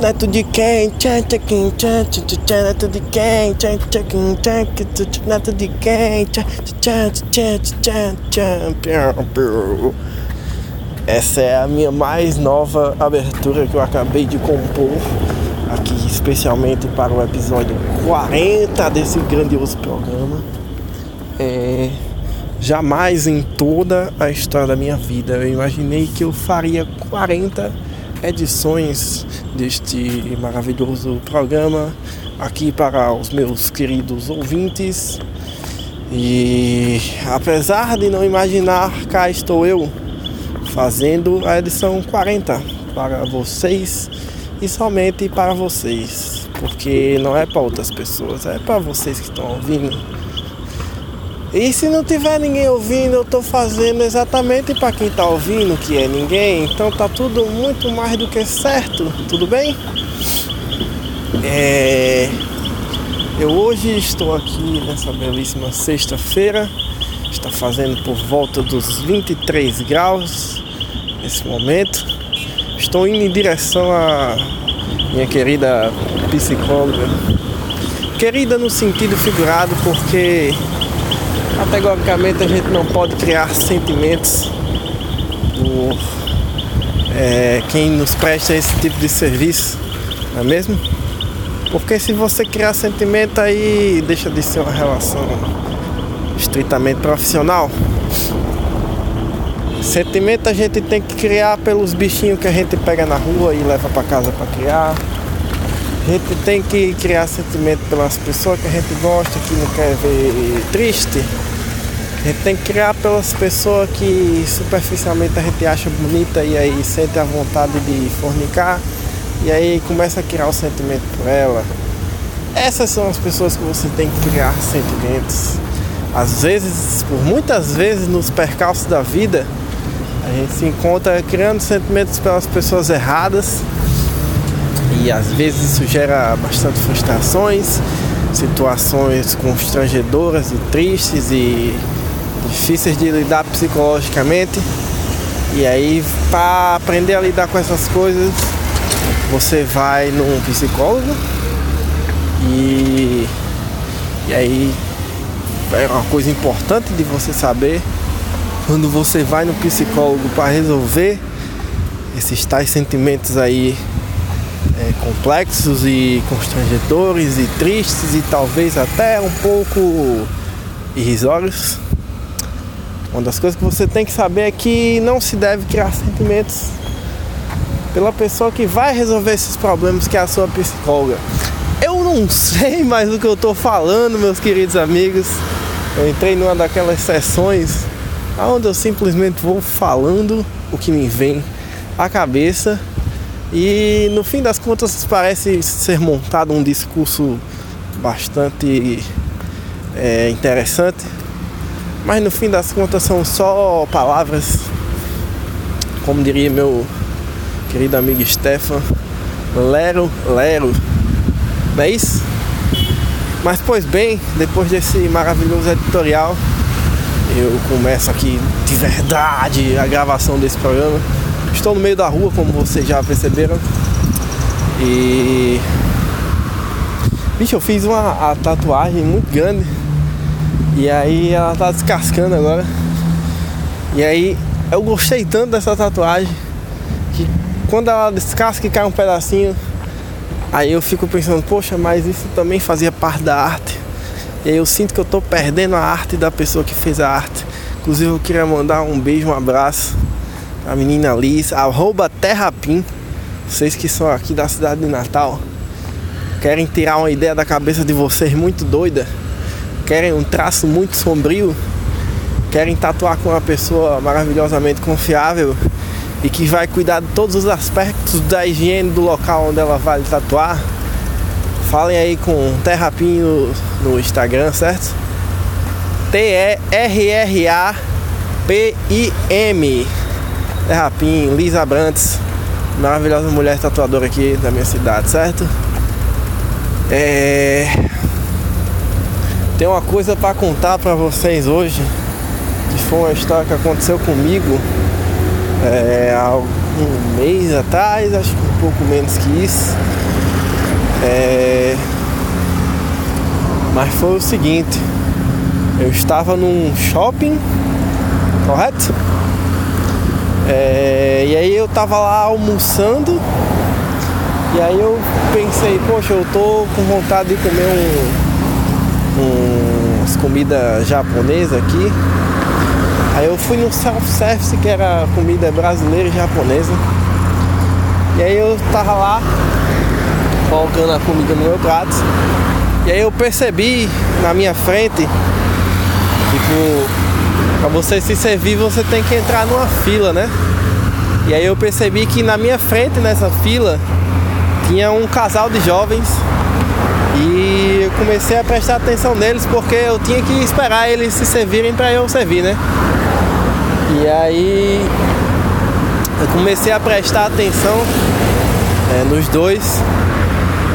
Neto de quem? Neto de quem? Neto de quem? Essa é a minha mais nova abertura que eu acabei de compor aqui especialmente para o episódio 40 desse grandioso programa. É, jamais em toda a história da minha vida eu imaginei que eu faria 40 edições deste maravilhoso programa aqui para os meus queridos ouvintes. E apesar de não imaginar, cá estou eu fazendo a edição 40 para vocês e somente para vocês, porque não é para outras pessoas, é para vocês que estão ouvindo. E se não tiver ninguém ouvindo, eu estou fazendo exatamente para quem está ouvindo, que é ninguém, então tá tudo muito mais do que certo, tudo bem? É... Eu hoje estou aqui nessa belíssima sexta-feira, está fazendo por volta dos 23 graus nesse momento. Estou indo em direção a minha querida psicóloga. Querida no sentido figurado, porque categoricamente a gente não pode criar sentimentos por é, quem nos presta esse tipo de serviço, não é mesmo? Porque se você criar sentimento aí deixa de ser uma relação estritamente profissional. Sentimento a gente tem que criar pelos bichinhos que a gente pega na rua e leva para casa para criar. A gente tem que criar sentimento pelas pessoas que a gente gosta, que não quer ver triste. A gente tem que criar pelas pessoas que superficialmente a gente acha bonita e aí sente a vontade de fornicar e aí começa a criar o sentimento por ela. Essas são as pessoas que você tem que criar sentimentos. Às vezes, por muitas vezes nos percalços da vida, a gente se encontra criando sentimentos pelas pessoas erradas e às vezes isso gera bastante frustrações, situações constrangedoras e tristes e difíceis de lidar psicologicamente. E aí, para aprender a lidar com essas coisas, você vai num psicólogo e, e aí é uma coisa importante de você saber quando você vai no psicólogo para resolver esses tais sentimentos aí é, complexos e constrangedores e tristes e talvez até um pouco irrisórios. Uma das coisas que você tem que saber é que não se deve criar sentimentos pela pessoa que vai resolver esses problemas, que é a sua psicóloga. Eu não sei mais do que eu estou falando, meus queridos amigos. Eu entrei numa daquelas sessões onde eu simplesmente vou falando o que me vem à cabeça e no fim das contas parece ser montado um discurso bastante é, interessante, mas no fim das contas são só palavras, como diria meu querido amigo Stefan, lero, lero, não é isso? Mas pois bem, depois desse maravilhoso editorial, eu começo aqui de verdade a gravação desse programa. Estou no meio da rua, como vocês já perceberam. E. Bicho, eu fiz uma tatuagem muito grande. E aí ela tá descascando agora. E aí eu gostei tanto dessa tatuagem que quando ela descasca e cai um pedacinho, aí eu fico pensando, poxa, mas isso também fazia parte da arte. E aí eu sinto que eu tô perdendo a arte da pessoa que fez a arte. Inclusive eu queria mandar um beijo, um abraço a menina Liz, arroba Terrapim. Vocês que são aqui da cidade de Natal, querem tirar uma ideia da cabeça de vocês muito doida, querem um traço muito sombrio, querem tatuar com uma pessoa maravilhosamente confiável e que vai cuidar de todos os aspectos da higiene do local onde ela vai tatuar Falem aí com Terrapim no, no Instagram, certo? T-E-R-R-A-P-I-M Terrapim, Lisa Brantes Maravilhosa mulher tatuadora aqui da minha cidade, certo? É... Tem uma coisa para contar para vocês hoje Que foi uma história que aconteceu comigo é, há um mês atrás, acho que um pouco menos que isso. É, mas foi o seguinte, eu estava num shopping, correto? É, e aí eu tava lá almoçando e aí eu pensei, poxa, eu tô com vontade de comer um, um umas comidas japonesas aqui. Aí eu fui no self-service que era comida brasileira e japonesa. E aí eu tava lá colocando a comida no meu prato. E aí eu percebi na minha frente, tipo, para você se servir você tem que entrar numa fila, né? E aí eu percebi que na minha frente nessa fila tinha um casal de jovens e eu comecei a prestar atenção neles porque eu tinha que esperar eles se servirem para eu servir, né? E aí eu comecei a prestar atenção é, nos dois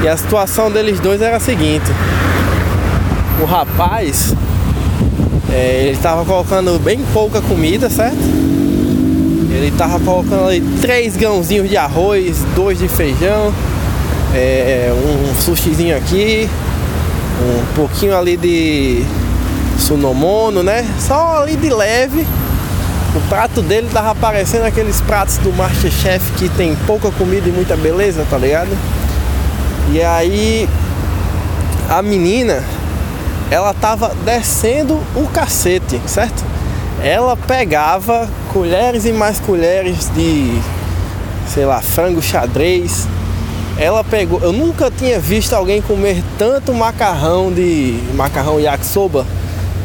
e a situação deles dois era a seguinte: o rapaz é, ele estava colocando bem pouca comida, certo? Ele estava colocando ali três grãozinhos de arroz, dois de feijão, é, um sushizinho aqui, um pouquinho ali de sunomono, né? Só ali de leve. O prato dele tava parecendo aqueles pratos do Masterchef que tem pouca comida e muita beleza, tá ligado? E aí a menina ela tava descendo o cacete, certo? Ela pegava colheres e mais colheres de, sei lá, frango xadrez. Ela pegou, eu nunca tinha visto alguém comer tanto macarrão de macarrão yakisoba.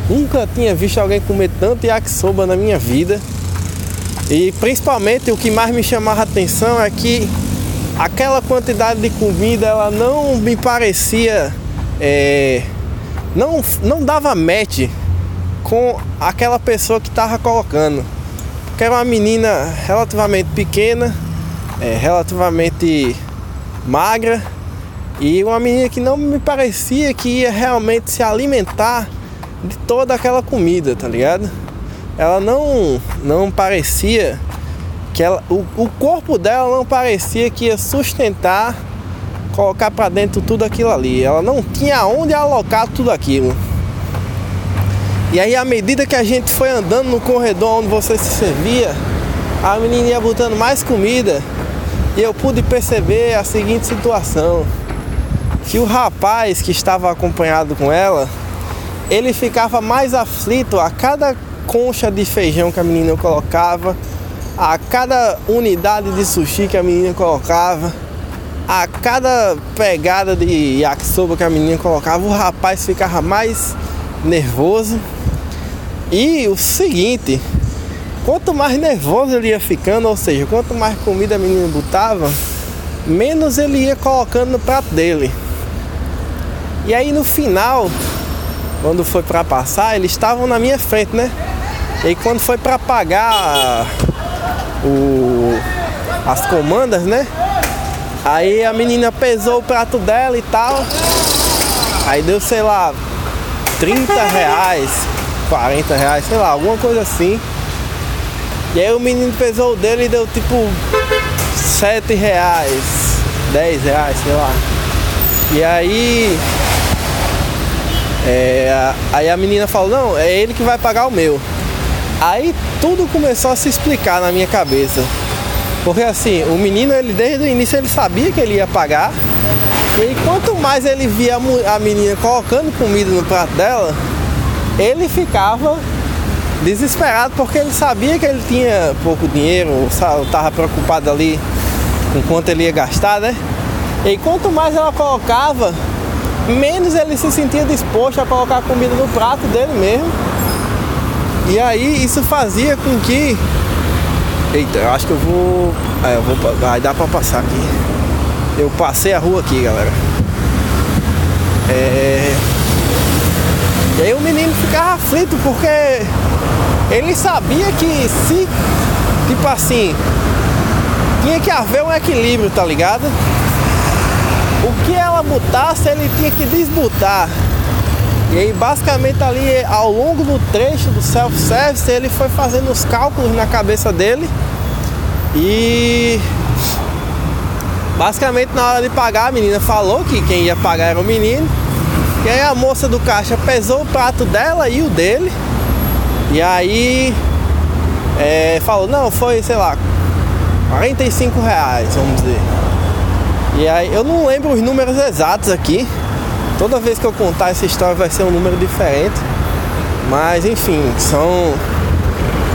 Nunca tinha visto alguém comer tanto yakisoba na minha vida. E principalmente o que mais me chamava a atenção é que aquela quantidade de comida ela não me parecia é, não, não dava match com aquela pessoa que estava colocando. Porque era uma menina relativamente pequena, é, relativamente magra e uma menina que não me parecia que ia realmente se alimentar de toda aquela comida, tá ligado? Ela não, não parecia que ela, o, o corpo dela não parecia que ia sustentar colocar para dentro tudo aquilo ali. Ela não tinha onde alocar tudo aquilo. E aí, à medida que a gente foi andando no corredor onde você se servia, a menina ia botando mais comida e eu pude perceber a seguinte situação: que o rapaz que estava acompanhado com ela, ele ficava mais aflito a cada concha de feijão que a menina colocava, a cada unidade de sushi que a menina colocava cada pegada de yakisoba que a menina colocava, o rapaz ficava mais nervoso. E o seguinte, quanto mais nervoso ele ia ficando, ou seja, quanto mais comida a menina botava, menos ele ia colocando no prato dele. E aí no final, quando foi para passar, eles estavam na minha frente, né? E aí quando foi para pagar o, as comandas, né? Aí a menina pesou o prato dela e tal. Aí deu, sei lá, 30 reais, 40 reais, sei lá, alguma coisa assim. E aí o menino pesou o dele e deu tipo 7 reais, 10 reais, sei lá. E aí. É, aí a menina falou, não, é ele que vai pagar o meu. Aí tudo começou a se explicar na minha cabeça. Porque assim, o menino, ele desde o início ele sabia que ele ia pagar. E quanto mais ele via a menina colocando comida no prato dela, ele ficava desesperado porque ele sabia que ele tinha pouco dinheiro, estava preocupado ali com quanto ele ia gastar, né? E quanto mais ela colocava, menos ele se sentia disposto a colocar comida no prato dele mesmo. E aí isso fazia com que Eita, eu acho que eu vou. É, eu vou. Vai dar pra passar aqui. Eu passei a rua aqui, galera. É. E aí o menino ficava aflito porque ele sabia que se, tipo assim, tinha que haver um equilíbrio, tá ligado? O que ela botasse, ele tinha que desbotar. E aí basicamente ali ao longo do trecho do self-service ele foi fazendo os cálculos na cabeça dele E basicamente na hora de pagar a menina falou que quem ia pagar era o menino. E aí a moça do caixa pesou o prato dela e o dele. E aí é, falou, não, foi, sei lá, 45 reais, vamos dizer. E aí eu não lembro os números exatos aqui. Toda vez que eu contar essa história vai ser um número diferente. Mas enfim, são.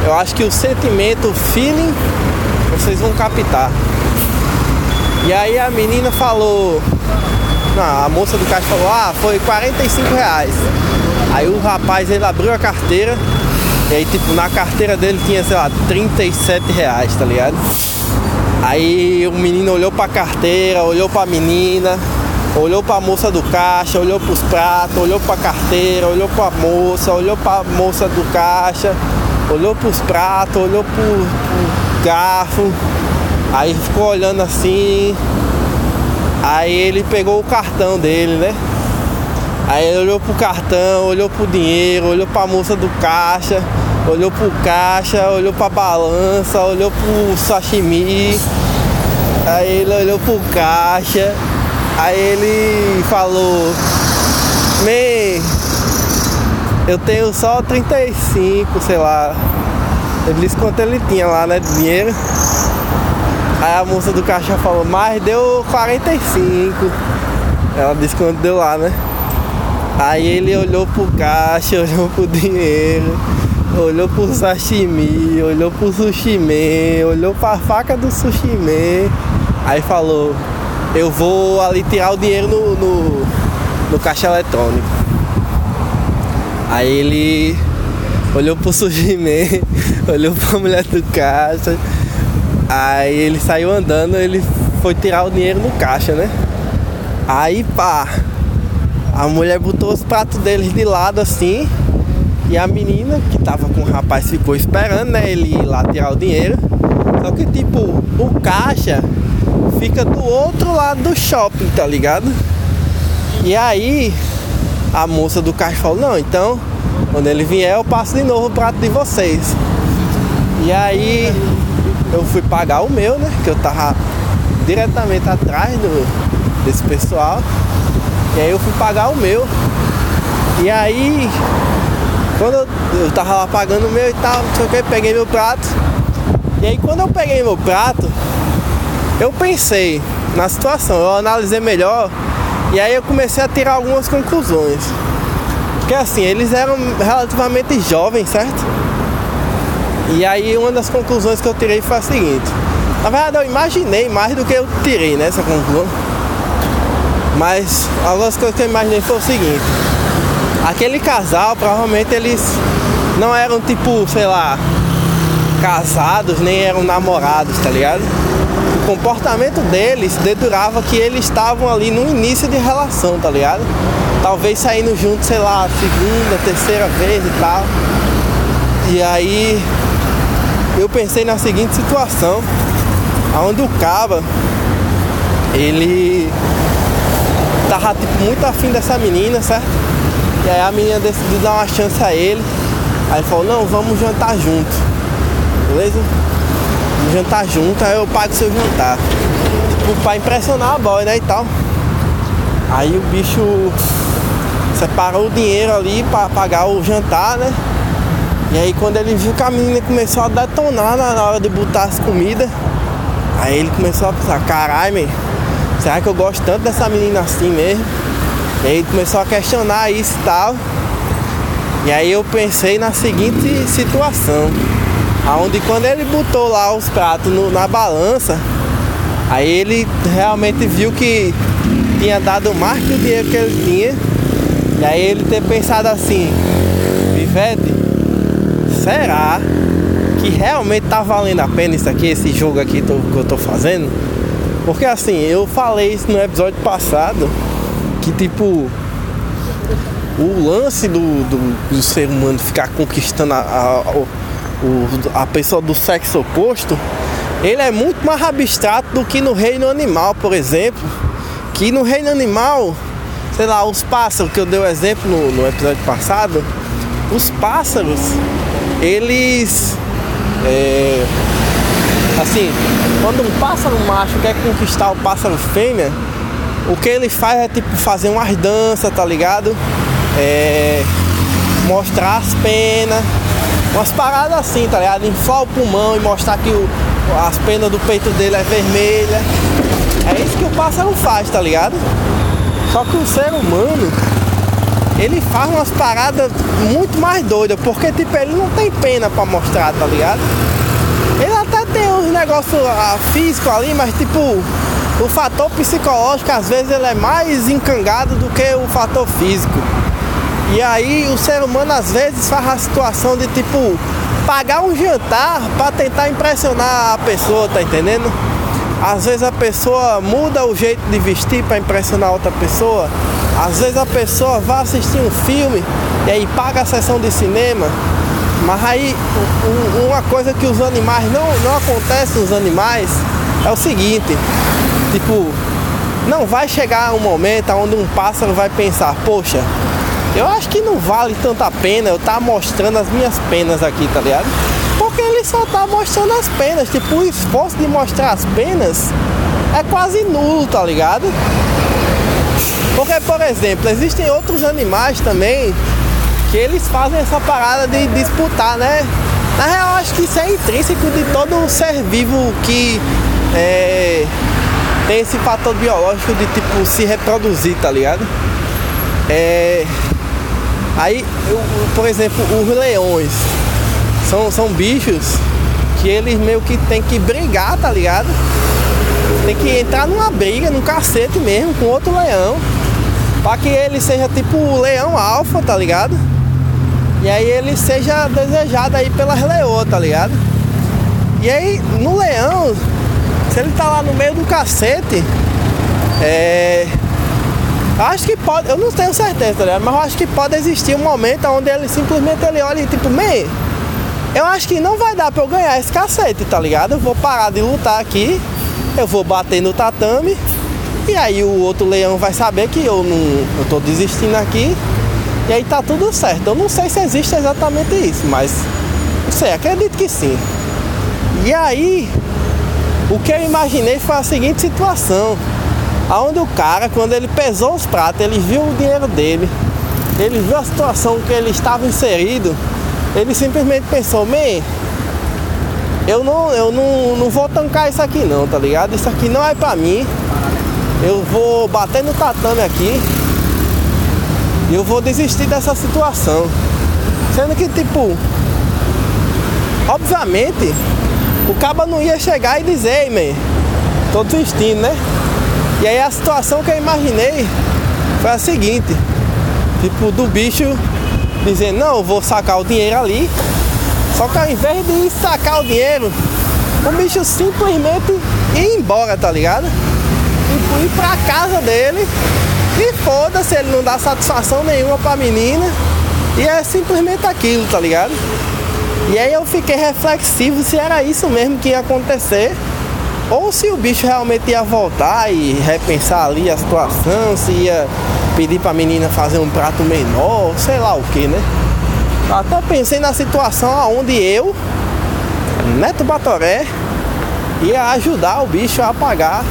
Eu acho que o sentimento, o feeling, vocês vão captar. E aí a menina falou. Não, a moça do caixa falou, ah, foi 45 reais. Aí o rapaz ele abriu a carteira. E aí tipo, na carteira dele tinha, sei lá, 37 reais, tá ligado? Aí o menino olhou pra carteira, olhou pra menina, olhou pra moça do caixa, olhou pros pratos, olhou pra carteira, olhou pra moça, olhou pra moça do caixa, olhou pros pratos, olhou pro, pro garfo. Aí ficou olhando assim. Aí ele pegou o cartão dele, né? Aí ele olhou pro cartão, olhou pro dinheiro, olhou pra moça do caixa, olhou pro caixa, olhou pra balança, olhou pro sashimi. Aí ele olhou pro caixa. Aí ele falou: Me, eu tenho só 35, sei lá. Ele disse quanto ele tinha lá, né? De dinheiro. Aí a moça do caixa falou: Mas deu 45. Ela disse quanto deu lá, né? Aí ele olhou pro caixa, olhou pro dinheiro, olhou pro sashimi, olhou pro sushi olhou pra faca do sushi. Aí falou, eu vou ali tirar o dinheiro no, no, no caixa eletrônico. Aí ele olhou pro sushi man, olhou pra mulher do caixa. Aí ele saiu andando, ele foi tirar o dinheiro no caixa, né? Aí pá, a mulher botou os pratos deles de lado assim. E a menina que tava com o rapaz ficou esperando, né? Ele ir lá tirar o dinheiro. Só que tipo, o caixa fica do outro lado do shopping, tá ligado? E aí a moça do caixa falou, não, então quando ele vier eu passo de novo o prato de vocês. E aí eu fui pagar o meu, né? Que eu tava diretamente atrás do, desse pessoal. E aí eu fui pagar o meu. E aí, quando eu, eu tava lá pagando o meu e tal, que, peguei meu prato. E aí quando eu peguei meu prato, eu pensei na situação, eu analisei melhor e aí eu comecei a tirar algumas conclusões. Porque assim, eles eram relativamente jovens, certo? E aí uma das conclusões que eu tirei foi a seguinte. Na verdade eu imaginei mais do que eu tirei nessa né, conclusão. Mas algumas coisas que eu imaginei foi o seguinte. Aquele casal, provavelmente eles não eram tipo, sei lá, casados, nem eram namorados, tá ligado? Comportamento deles dedurava que eles estavam ali no início de relação, tá ligado? Talvez saindo juntos, sei lá, segunda, terceira vez e tal. E aí eu pensei na seguinte situação, onde o Caba, ele tava tipo, muito afim dessa menina, certo? E aí a menina decidiu dar uma chance a ele. Aí falou, não, vamos jantar junto. Beleza? Jantar junto, aí eu pago seu jantar. Tipo, pra impressionar a boy, né? E tal. Aí o bicho separou o dinheiro ali pra pagar o jantar, né? E aí quando ele viu que a menina começou a detonar na hora de botar as comidas, aí ele começou a pensar, caralho, meu será que eu gosto tanto dessa menina assim mesmo? E aí começou a questionar isso e tal. E aí eu pensei na seguinte situação. Onde quando ele botou lá os pratos no, na balança, aí ele realmente viu que tinha dado mais que o dinheiro que ele tinha. E aí ele ter pensado assim, Vivete, será que realmente tá valendo a pena isso aqui, esse jogo aqui que eu tô fazendo? Porque assim, eu falei isso no episódio passado, que tipo, o lance do, do, do ser humano ficar conquistando a, a, a pessoa do sexo oposto, ele é muito mais abstrato do que no reino animal, por exemplo. Que no reino animal, sei lá, os pássaros, que eu dei o exemplo no, no episódio passado, os pássaros, eles. É, Assim, quando um pássaro macho quer conquistar o pássaro fêmea, o que ele faz é tipo fazer umas danças, tá ligado? É, mostrar as penas, umas paradas assim, tá ligado? Inflar o pulmão e mostrar que o, as penas do peito dele é vermelha. É isso que o pássaro faz, tá ligado? Só que o ser humano, ele faz umas paradas muito mais doidas, porque tipo, ele não tem pena pra mostrar, tá ligado? Ele até tem uns negócios uh, físicos ali, mas tipo, o fator psicológico às vezes ele é mais encangado do que o fator físico. E aí o ser humano às vezes faz a situação de tipo pagar um jantar para tentar impressionar a pessoa, tá entendendo? Às vezes a pessoa muda o jeito de vestir para impressionar outra pessoa. Às vezes a pessoa vai assistir um filme e aí paga a sessão de cinema. Mas aí um, uma coisa que os animais não, não acontece nos animais é o seguinte, tipo, não vai chegar um momento onde um pássaro vai pensar, poxa, eu acho que não vale tanta pena eu estar tá mostrando as minhas penas aqui, tá ligado? Porque ele só tá mostrando as penas. Tipo, o esforço de mostrar as penas é quase nulo, tá ligado? Porque, por exemplo, existem outros animais também que eles fazem essa parada de disputar, né? Na real, acho que isso é intrínseco de todo ser vivo que é, tem esse fator biológico de tipo se reproduzir, tá ligado? É, Aí, eu, por exemplo, os leões são, são bichos que eles meio que tem que brigar, tá ligado? Tem que entrar numa briga, num cacete mesmo, com outro leão. Pra que ele seja tipo o leão alfa, tá ligado? E aí ele seja desejado aí pelas leoas, tá ligado? E aí no leão, se ele tá lá no meio do cacete, é Acho que pode, eu não tenho certeza, tá mas eu acho que pode existir um momento onde ele simplesmente ele olha e tipo, me, eu acho que não vai dar pra eu ganhar esse cacete, tá ligado? Eu vou parar de lutar aqui, eu vou bater no tatame, e aí o outro leão vai saber que eu não eu tô desistindo aqui, e aí tá tudo certo. Eu não sei se existe exatamente isso, mas não sei, acredito que sim. E aí, o que eu imaginei foi a seguinte situação. Aonde o cara, quando ele pesou os pratos, ele viu o dinheiro dele, ele viu a situação que ele estava inserido, ele simplesmente pensou, man, eu não, eu não, não vou tancar isso aqui não, tá ligado? Isso aqui não é pra mim. Eu vou bater no tatame aqui e eu vou desistir dessa situação. Sendo que tipo, obviamente, o caba não ia chegar e dizer, man, tô desistindo, né? E aí a situação que eu imaginei foi a seguinte, tipo, do bicho dizendo, não, vou sacar o dinheiro ali. Só que ao invés de sacar o dinheiro, o bicho simplesmente ir embora, tá ligado? Tipo, ir pra casa dele e foda-se, ele não dá satisfação nenhuma pra menina. E é simplesmente aquilo, tá ligado? E aí eu fiquei reflexivo se era isso mesmo que ia acontecer. Ou se o bicho realmente ia voltar e repensar ali a situação, se ia pedir pra menina fazer um prato menor, sei lá o que, né? Até pensei na situação onde eu, Neto Batoré, ia ajudar o bicho a pagar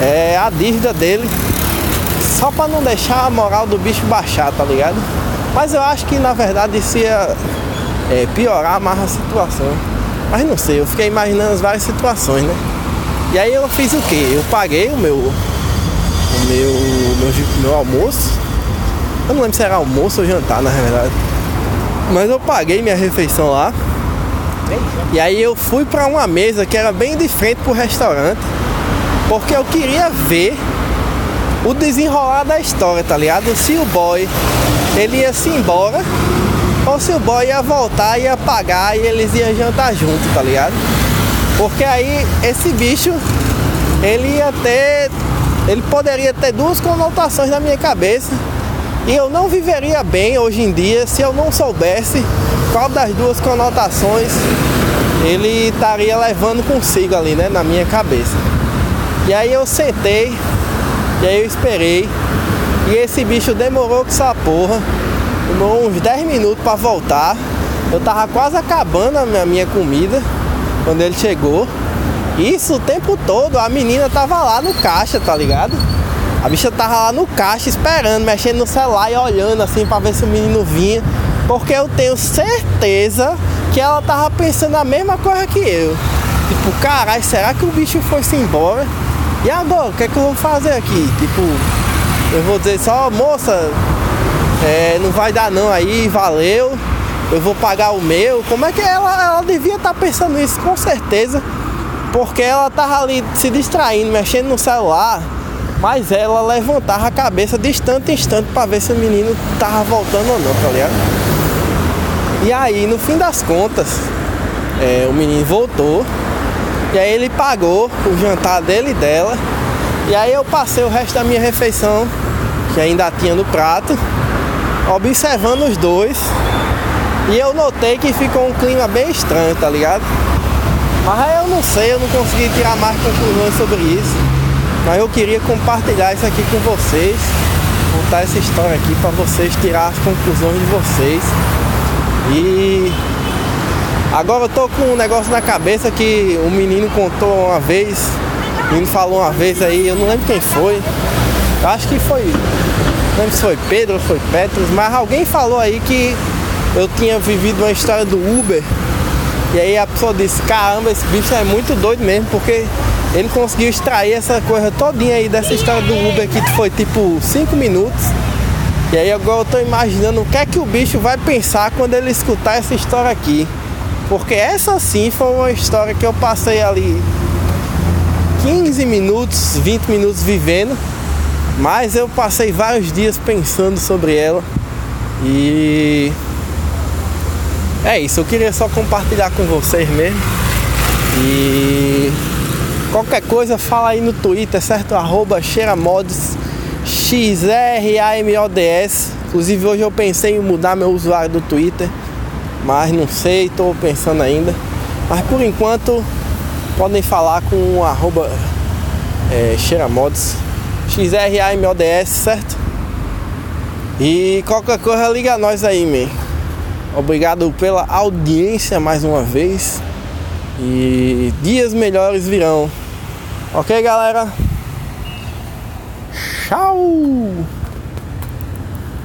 é, a dívida dele, só para não deixar a moral do bicho baixar, tá ligado? Mas eu acho que na verdade isso ia é, piorar mais a situação. Mas não sei, eu fiquei imaginando as várias situações, né? E aí eu fiz o que? Eu paguei o meu, o meu, meu, meu almoço. Eu não lembro se era almoço ou jantar, na verdade. Mas eu paguei minha refeição lá. E aí eu fui para uma mesa que era bem de frente pro restaurante. Porque eu queria ver o desenrolar da história, tá ligado? Se o boy ele ia se embora ou se o boy ia voltar, ia pagar e eles iam jantar junto, tá ligado? Porque aí esse bicho, ele ia ter, ele poderia ter duas conotações na minha cabeça. E eu não viveria bem hoje em dia se eu não soubesse qual das duas conotações ele estaria levando consigo ali, né, na minha cabeça. E aí eu sentei, e aí eu esperei, e esse bicho demorou com essa porra, demorou uns 10 minutos para voltar. Eu tava quase acabando a minha, minha comida quando ele chegou. Isso o tempo todo, a menina tava lá no caixa, tá ligado? A bicha tava lá no caixa esperando, mexendo no celular e olhando assim pra ver se o menino vinha. Porque eu tenho certeza que ela tava pensando a mesma coisa que eu. Tipo, caralho, será que o bicho foi-se embora? E agora, o que é que eu vou fazer aqui? Tipo, eu vou dizer só, moça, é, não vai dar não aí, valeu, eu vou pagar o meu. Como é que ela, ela devia estar tá pensando isso, com certeza. Porque ela tava ali se distraindo, mexendo no celular. Mas ela levantava a cabeça de instante em instante para ver se o menino tava voltando ou não, tá ligado? E aí, no fim das contas, é, o menino voltou. E aí ele pagou o jantar dele e dela. E aí eu passei o resto da minha refeição, que ainda tinha no prato, observando os dois. E eu notei que ficou um clima bem estranho, tá ligado? Mas aí eu não sei, eu não consegui tirar mais conclusões sobre isso. Mas eu queria compartilhar isso aqui com vocês, contar essa história aqui para vocês tirar as conclusões de vocês. E agora eu tô com um negócio na cabeça que o um menino contou uma vez, o menino falou uma vez aí, eu não lembro quem foi. Eu acho que foi. Não lembro se foi Pedro foi Petros, mas alguém falou aí que eu tinha vivido uma história do Uber e aí a pessoa disse, caramba, esse bicho é muito doido mesmo, porque ele conseguiu extrair essa coisa todinha aí dessa história do Uber que foi tipo 5 minutos. E aí agora eu tô imaginando o que é que o bicho vai pensar quando ele escutar essa história aqui. Porque essa sim foi uma história que eu passei ali 15 minutos, 20 minutos vivendo, mas eu passei vários dias pensando sobre ela. E é isso, eu queria só compartilhar com vocês mesmo. E qualquer coisa fala aí no Twitter, certo? Arroba cheiramods, X-R-A-M-O-D-S. Inclusive hoje eu pensei em mudar meu usuário do Twitter, mas não sei, estou pensando ainda. Mas por enquanto podem falar com o arroba é, cheiramods, X-R-A-M-O-D-S, certo? E qualquer coisa liga nós aí, man. Obrigado pela audiência mais uma vez. E dias melhores virão. Ok, galera? Tchau!